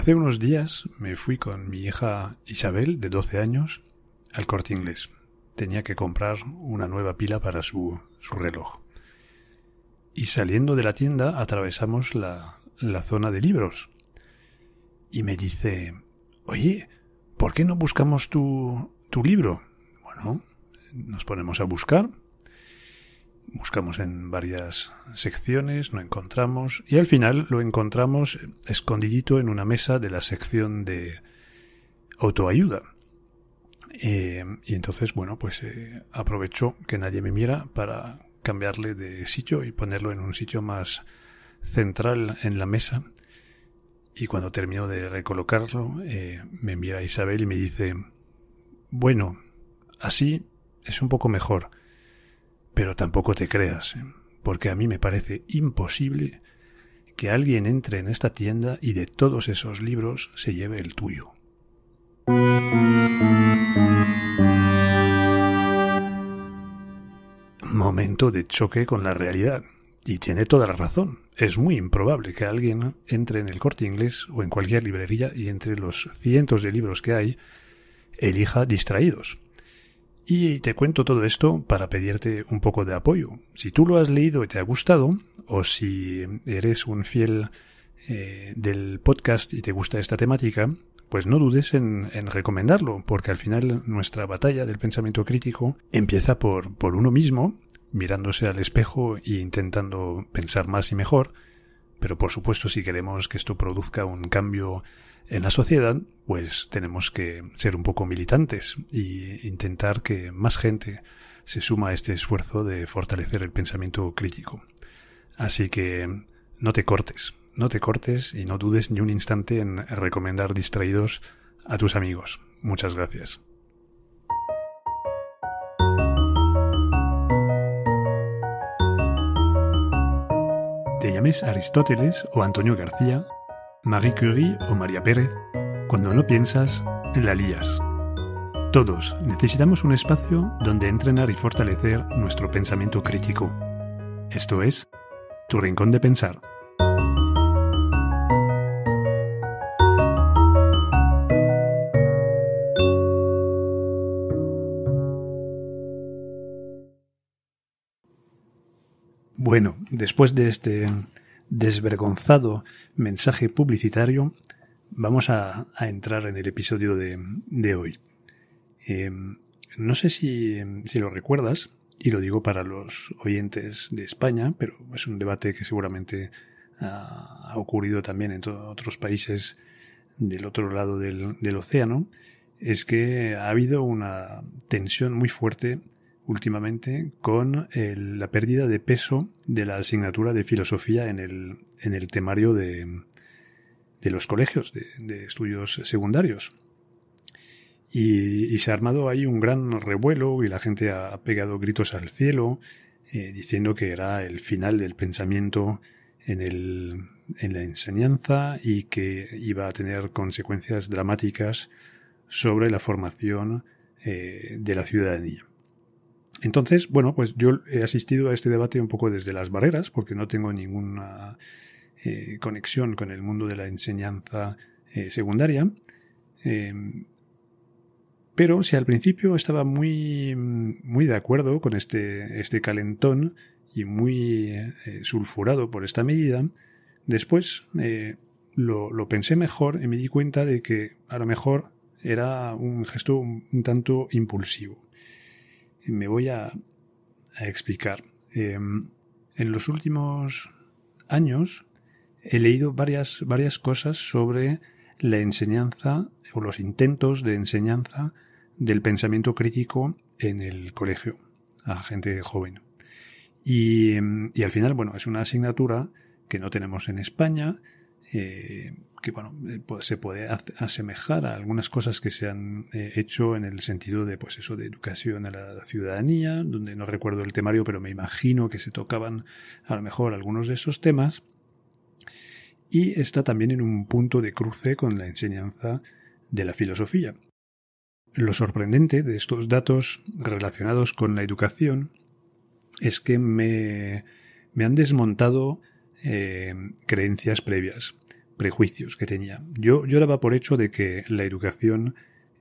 Hace unos días me fui con mi hija Isabel, de 12 años, al corte inglés. Tenía que comprar una nueva pila para su, su reloj. Y saliendo de la tienda atravesamos la, la zona de libros. Y me dice, oye, ¿por qué no buscamos tu, tu libro? Bueno, nos ponemos a buscar Buscamos en varias secciones, no encontramos y al final lo encontramos escondidito en una mesa de la sección de autoayuda. Eh, y entonces, bueno, pues eh, aprovecho que nadie me mira para cambiarle de sitio y ponerlo en un sitio más central en la mesa. Y cuando termino de recolocarlo, eh, me mira Isabel y me dice, bueno, así es un poco mejor pero tampoco te creas, ¿eh? porque a mí me parece imposible que alguien entre en esta tienda y de todos esos libros se lleve el tuyo. Momento de choque con la realidad. Y tiene toda la razón. Es muy improbable que alguien entre en el corte inglés o en cualquier librería y entre los cientos de libros que hay, elija distraídos. Y te cuento todo esto para pedirte un poco de apoyo. Si tú lo has leído y te ha gustado, o si eres un fiel eh, del podcast y te gusta esta temática, pues no dudes en, recomendarlo, porque al final nuestra batalla del pensamiento crítico empieza por, por uno mismo, mirándose al espejo e intentando pensar más y mejor, pero por supuesto si queremos que esto produzca un cambio en la sociedad, pues tenemos que ser un poco militantes e intentar que más gente se suma a este esfuerzo de fortalecer el pensamiento crítico. Así que no te cortes, no te cortes y no dudes ni un instante en recomendar distraídos a tus amigos. Muchas gracias. Te llames Aristóteles o Antonio García, Marie Curie o María Pérez, cuando no piensas, la lías. Todos necesitamos un espacio donde entrenar y fortalecer nuestro pensamiento crítico. Esto es, tu rincón de pensar. Bueno, después de este desvergonzado mensaje publicitario, vamos a, entrar en el episodio de, hoy. Em, no sé si, lo recuerdas, y lo digo para los oyentes de España, pero es un debate que seguramente ha, ocurrido también en otros países del otro lado del océano, es que ha habido una tensión muy fuerte últimamente con la pérdida de peso de la asignatura de filosofía en el, en el temario de, de los colegios de, estudios secundarios. Y, se ha armado ahí un gran revuelo y la gente ha pegado gritos al cielo eh, diciendo que era el final del pensamiento en, el, en la enseñanza y que iba a tener consecuencias dramáticas sobre la formación eh, de la ciudadanía. Entonces, bueno, pues yo he asistido a este debate un poco desde las barreras, porque no tengo ninguna eh, conexión con el mundo de la enseñanza eh, secundaria. Em, pero si al principio estaba muy, muy de acuerdo con este, este calentón y muy eh, sulfurado por esta medida, después lo, lo, pensé mejor y me di cuenta de que a lo mejor era un gesto un tanto impulsivo me voy a, explicar. Em, en los últimos años he leído varias, varias cosas sobre la enseñanza o los intentos de enseñanza del pensamiento crítico en el colegio a gente joven. Y, em, y al final, bueno, es una asignatura que no tenemos en España, eh, que bueno, eh, se puede asemejar a algunas cosas que se han eh, hecho en el sentido de, pues eso, de educación a la ciudadanía, donde no recuerdo el temario, pero me imagino que se tocaban a lo mejor algunos de esos temas. Y está también en un punto de cruce con la enseñanza de la filosofía. Lo sorprendente de estos datos relacionados con la educación es que me, me han desmontado creencias previas prejuicios que tenía. Yo, yo daba por hecho de que la educación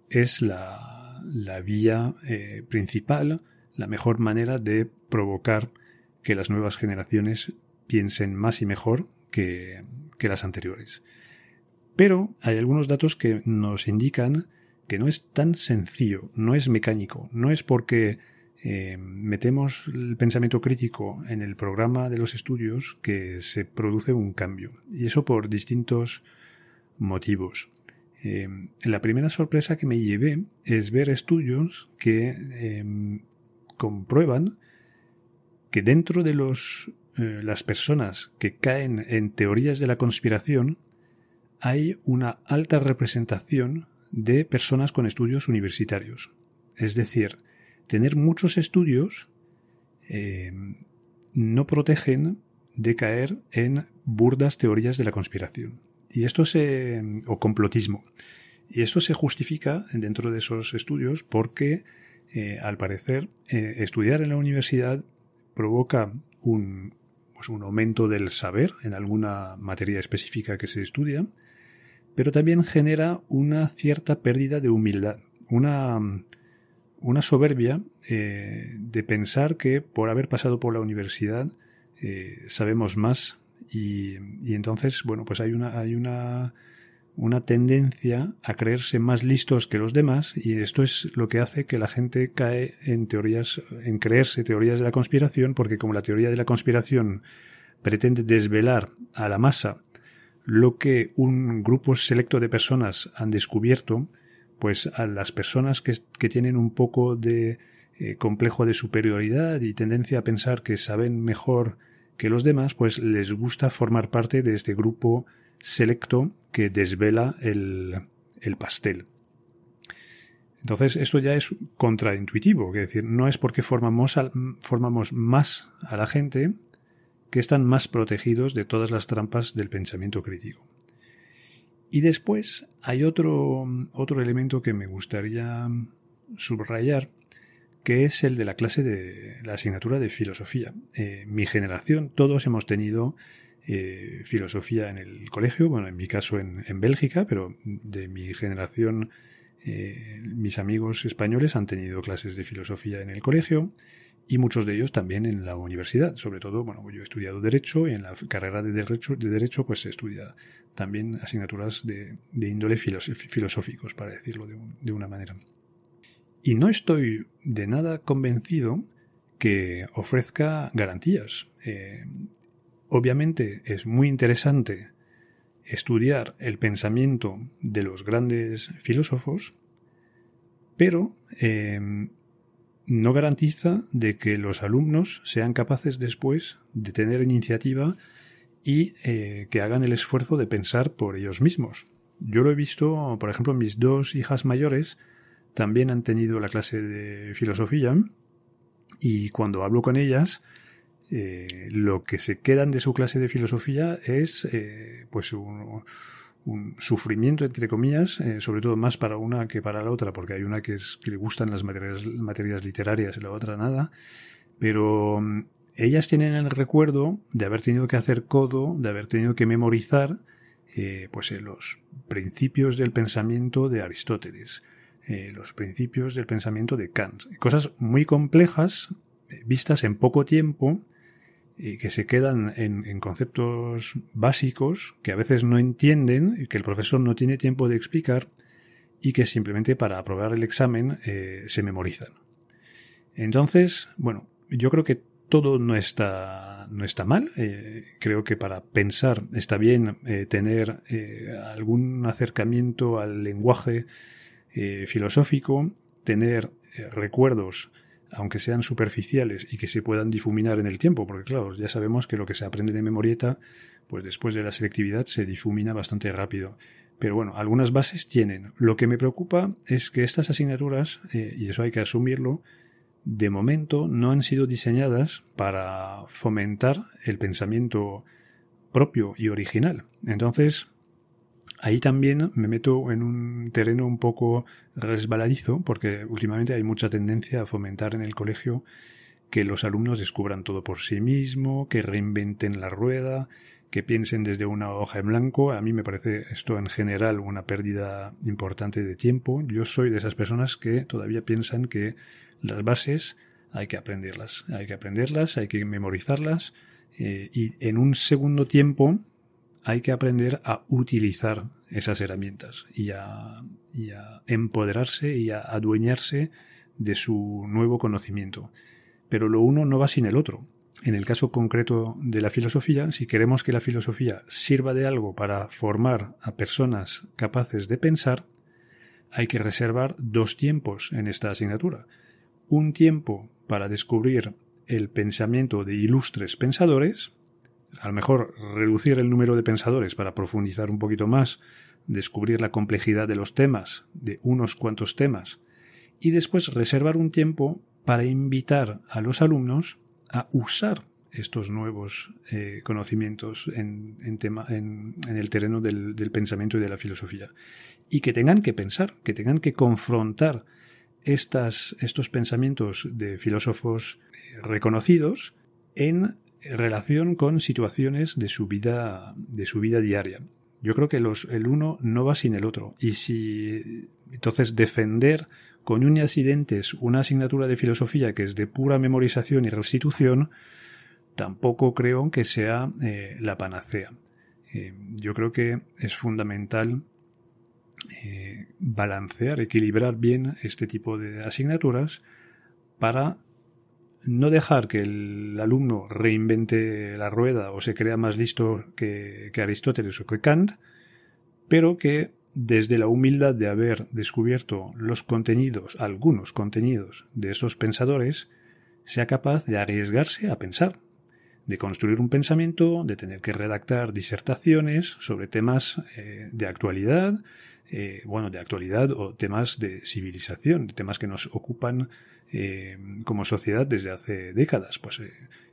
es la, la vía eh, principal, la mejor manera de provocar que las nuevas generaciones piensen más y mejor que, que las anteriores. Pero hay algunos datos que nos indican que no es tan sencillo, no es mecánico, no es porque eh, metemos el pensamiento crítico en el programa de los estudios que se produce un cambio. Y eso por distintos motivos. Eh, la primera sorpresa que me llevé es ver estudios que eh, comprueban que dentro de los, las personas que caen en teorías de la conspiración hay una alta representación de personas con estudios universitarios. Es decir, tener muchos estudios eh, no protegen de caer en burdas teorías de la conspiración. Y esto se. o complotismo. Y esto se justifica dentro de esos estudios porque, eh, al parecer, eh, estudiar en la universidad provoca un, pues un aumento del saber en alguna materia específica que se estudia, pero también genera una cierta pérdida de humildad, una, una soberbia eh, de pensar que por haber pasado por la universidad eh, sabemos más y, y, entonces, bueno, pues hay una, hay una, una tendencia a creerse más listos que los demás y esto es lo que hace que la gente cae en teorías, en creerse teorías de la conspiración porque como la teoría de la conspiración pretende desvelar a la masa lo que un grupo selecto de personas han descubierto, pues a las personas que, tienen un poco de eh, complejo de superioridad y tendencia a pensar que saben mejor que los demás, pues les gusta formar parte de este grupo selecto que desvela el, el pastel. Entonces, esto ya es contraintuitivo, es decir, no es porque formamos, formamos más a la gente, que están más protegidos de todas las trampas del pensamiento crítico. Y después hay otro, otro elemento que me gustaría subrayar, que es el de la clase de la asignatura de filosofía. Eh, mi generación, todos hemos tenido eh, filosofía en el colegio, bueno, en mi caso en, en Bélgica, pero de mi generación, eh, mis amigos españoles han tenido clases de filosofía en el colegio y muchos de ellos también en la universidad. Sobre todo, bueno, yo he estudiado Derecho y en la carrera de Derecho, de derecho pues se estudia también asignaturas de, índole filosóficos, para decirlo de, una manera. Y no estoy de nada convencido que ofrezca garantías. Eh, obviamente es muy interesante estudiar el pensamiento de los grandes filósofos, pero eh, no garantiza de que los alumnos sean capaces después de tener iniciativa y eh, que hagan el esfuerzo de pensar por ellos mismos. Yo lo he visto, por ejemplo, mis dos hijas mayores también han tenido la clase de filosofía y cuando hablo con ellas, eh, lo que se quedan de su clase de filosofía es eh, pues un, un sufrimiento, entre comillas, eh, sobre todo más para una que para la otra, porque hay una que, es, que le gustan las materias, literarias y la otra nada, pero mm, ellas tienen el recuerdo de haber tenido que hacer codo, de haber tenido que memorizar eh, pues eh, los principios del pensamiento de Aristóteles, los principios del pensamiento de Kant, cosas muy complejas vistas en poco tiempo y que se quedan en, conceptos básicos que a veces no entienden y que el profesor no tiene tiempo de explicar y que simplemente para aprobar el examen eh, se memorizan. Entonces, bueno, yo creo que todo no está, no está mal. Eh, creo que para pensar está bien eh, tener algún acercamiento al lenguaje filosófico, tener recuerdos aunque sean superficiales y que se puedan difuminar en el tiempo, porque claro, ya sabemos que lo que se aprende de memorieta, pues después de la selectividad se difumina bastante rápido. Pero bueno, algunas bases tienen. Lo que me preocupa es que estas asignaturas, eh, y eso hay que asumirlo, de momento no han sido diseñadas para fomentar el pensamiento propio y original. Entonces, Ahí también me meto en un terreno un poco resbaladizo, porque últimamente hay mucha tendencia a fomentar en el colegio que los alumnos descubran todo por sí mismo, que reinventen la rueda, que piensen desde una hoja en blanco. A mí me parece esto en general una pérdida importante de tiempo. Yo soy de esas personas que todavía piensan que las bases hay que aprenderlas, hay que aprenderlas, hay que memorizarlas eh, y en un segundo tiempo hay que aprender a utilizar esas herramientas y a, y a empoderarse y a adueñarse de su nuevo conocimiento. Pero lo uno no va sin el otro. En el caso concreto de la filosofía, si queremos que la filosofía sirva de algo para formar a personas capaces de pensar, hay que reservar dos tiempos en esta asignatura. Un tiempo para descubrir el pensamiento de ilustres pensadores, a lo mejor reducir el número de pensadores para profundizar un poquito más, descubrir la complejidad de los temas, de unos cuantos temas, y después reservar un tiempo para invitar a los alumnos a usar estos nuevos eh, conocimientos en, en, el terreno del, pensamiento y de la filosofía. Y que tengan que pensar, que tengan que confrontar estas, estos pensamientos de filósofos eh, reconocidos en relación con situaciones de su vida, de su vida diaria. Yo creo que los, el uno no va sin el otro. Y si entonces defender con uñas y dientes una asignatura de filosofía que es de pura memorización y restitución, tampoco creo que sea eh, la panacea. Eh, yo creo que es fundamental eh, balancear, equilibrar bien este tipo de asignaturas para no dejar que el alumno reinvente la rueda o se crea más listo que, Aristóteles o que Kant, pero que desde la humildad de haber descubierto los contenidos, algunos contenidos de esos pensadores, sea capaz de arriesgarse a pensar, de construir un pensamiento, de tener que redactar disertaciones sobre temas eh, de actualidad, eh, bueno, de actualidad o temas de civilización, temas que nos ocupan eh, como sociedad desde hace décadas, pues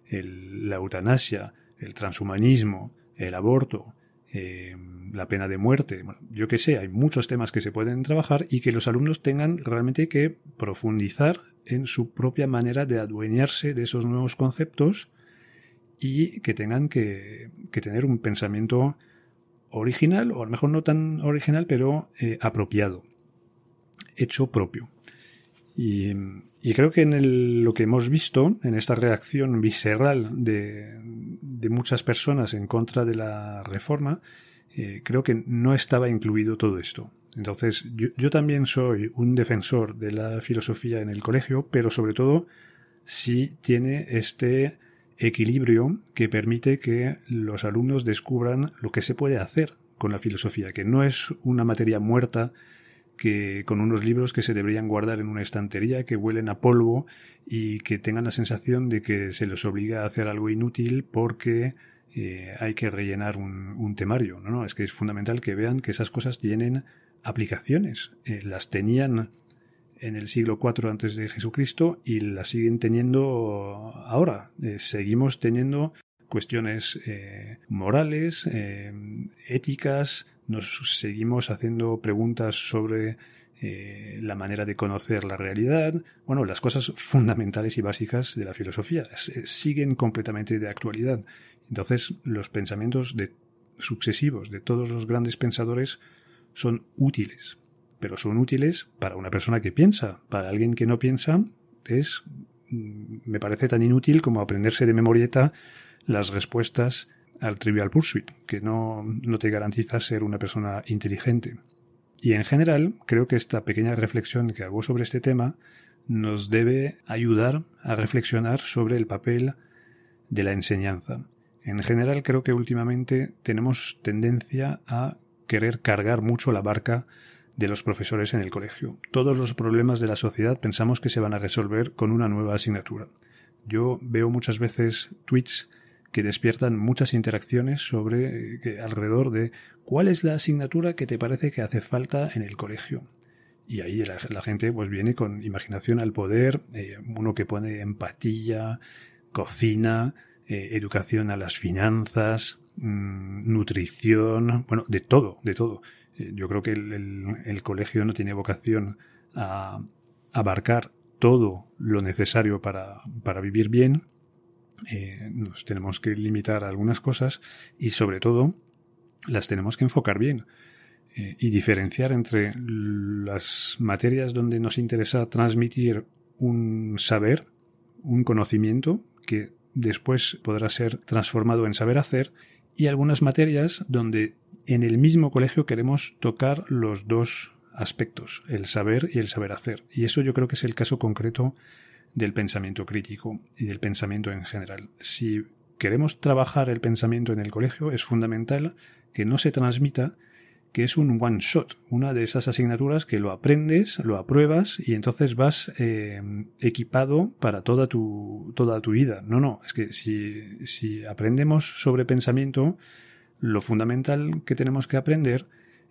la eutanasia, el transhumanismo, el aborto, eh, la pena de muerte, yo que sé, hay muchos temas que se pueden trabajar y que los alumnos tengan realmente que profundizar en su propia manera de adueñarse de esos nuevos conceptos y que tengan que, tener un pensamiento original, o a lo mejor no tan original, pero eh, apropiado, hecho propio. Y, creo que en lo que hemos visto, en esta reacción visceral de, muchas personas en contra de la reforma, eh, creo que no estaba incluido todo esto. Entonces, yo, también soy un defensor de la filosofía en el colegio, pero sobre todo si tiene este equilibrio que permite que los alumnos descubran lo que se puede hacer con la filosofía, que no es una materia muerta que con unos libros que se deberían guardar en una estantería, que huelen a polvo y que tengan la sensación de que se les obliga a hacer algo inútil porque eh, hay que rellenar un, temario. No, no, es que es fundamental que vean que esas cosas tienen aplicaciones. Eh, las tenían en el siglo IV antes de Jesucristo y las siguen teniendo ahora. Eh, seguimos teniendo cuestiones morales, éticas, nos seguimos haciendo preguntas sobre eh, la manera de conocer la realidad, bueno, las cosas fundamentales y básicas de la filosofía eh, siguen completamente de actualidad. Entonces, los pensamientos de, sucesivos de todos los grandes pensadores son útiles, pero son útiles para una persona que piensa. Para alguien que no piensa, es, mm, me parece tan inútil como aprenderse de memorieta las respuestas al Trivial Pursuit, que no, no te garantiza ser una persona inteligente. Y en general, creo que esta pequeña reflexión que hago sobre este tema nos debe ayudar a reflexionar sobre el papel de la enseñanza. En general, creo que últimamente tenemos tendencia a querer cargar mucho la barca de los profesores en el colegio. Todos los problemas de la sociedad pensamos que se van a resolver con una nueva asignatura. Yo veo muchas veces tweets que despiertan muchas interacciones sobre que, alrededor de cuál es la asignatura que te parece que hace falta en el colegio. Y ahí la, gente pues viene con imaginación al poder, eh, uno que pone empatía, cocina, eh, educación a las finanzas, mm, nutrición, bueno, de todo, de todo. Yo creo que el, el, colegio no tiene vocación a abarcar todo lo necesario para, para vivir bien, eh, nos tenemos que limitar a algunas cosas y sobre todo las tenemos que enfocar bien eh, y diferenciar entre las materias donde nos interesa transmitir un saber, un conocimiento que después podrá ser transformado en saber hacer y algunas materias donde en el mismo colegio queremos tocar los dos aspectos, el saber y el saber hacer. Y eso yo creo que es el caso concreto del pensamiento crítico y del pensamiento en general. Si queremos trabajar el pensamiento en el colegio, es fundamental que no se transmita que es un one shot, una de esas asignaturas que lo aprendes, lo apruebas y entonces vas eh, equipado para toda tu, toda tu vida. No, no, es que si, si aprendemos sobre pensamiento, lo fundamental que tenemos que aprender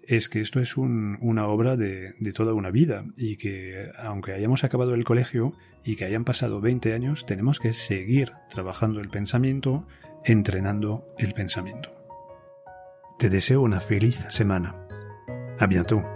es que esto es una obra de, de, toda una vida y que aunque hayamos acabado el colegio y que hayan pasado 20 años, tenemos que seguir trabajando el pensamiento, entrenando el pensamiento. Te deseo una feliz semana. A bientôt.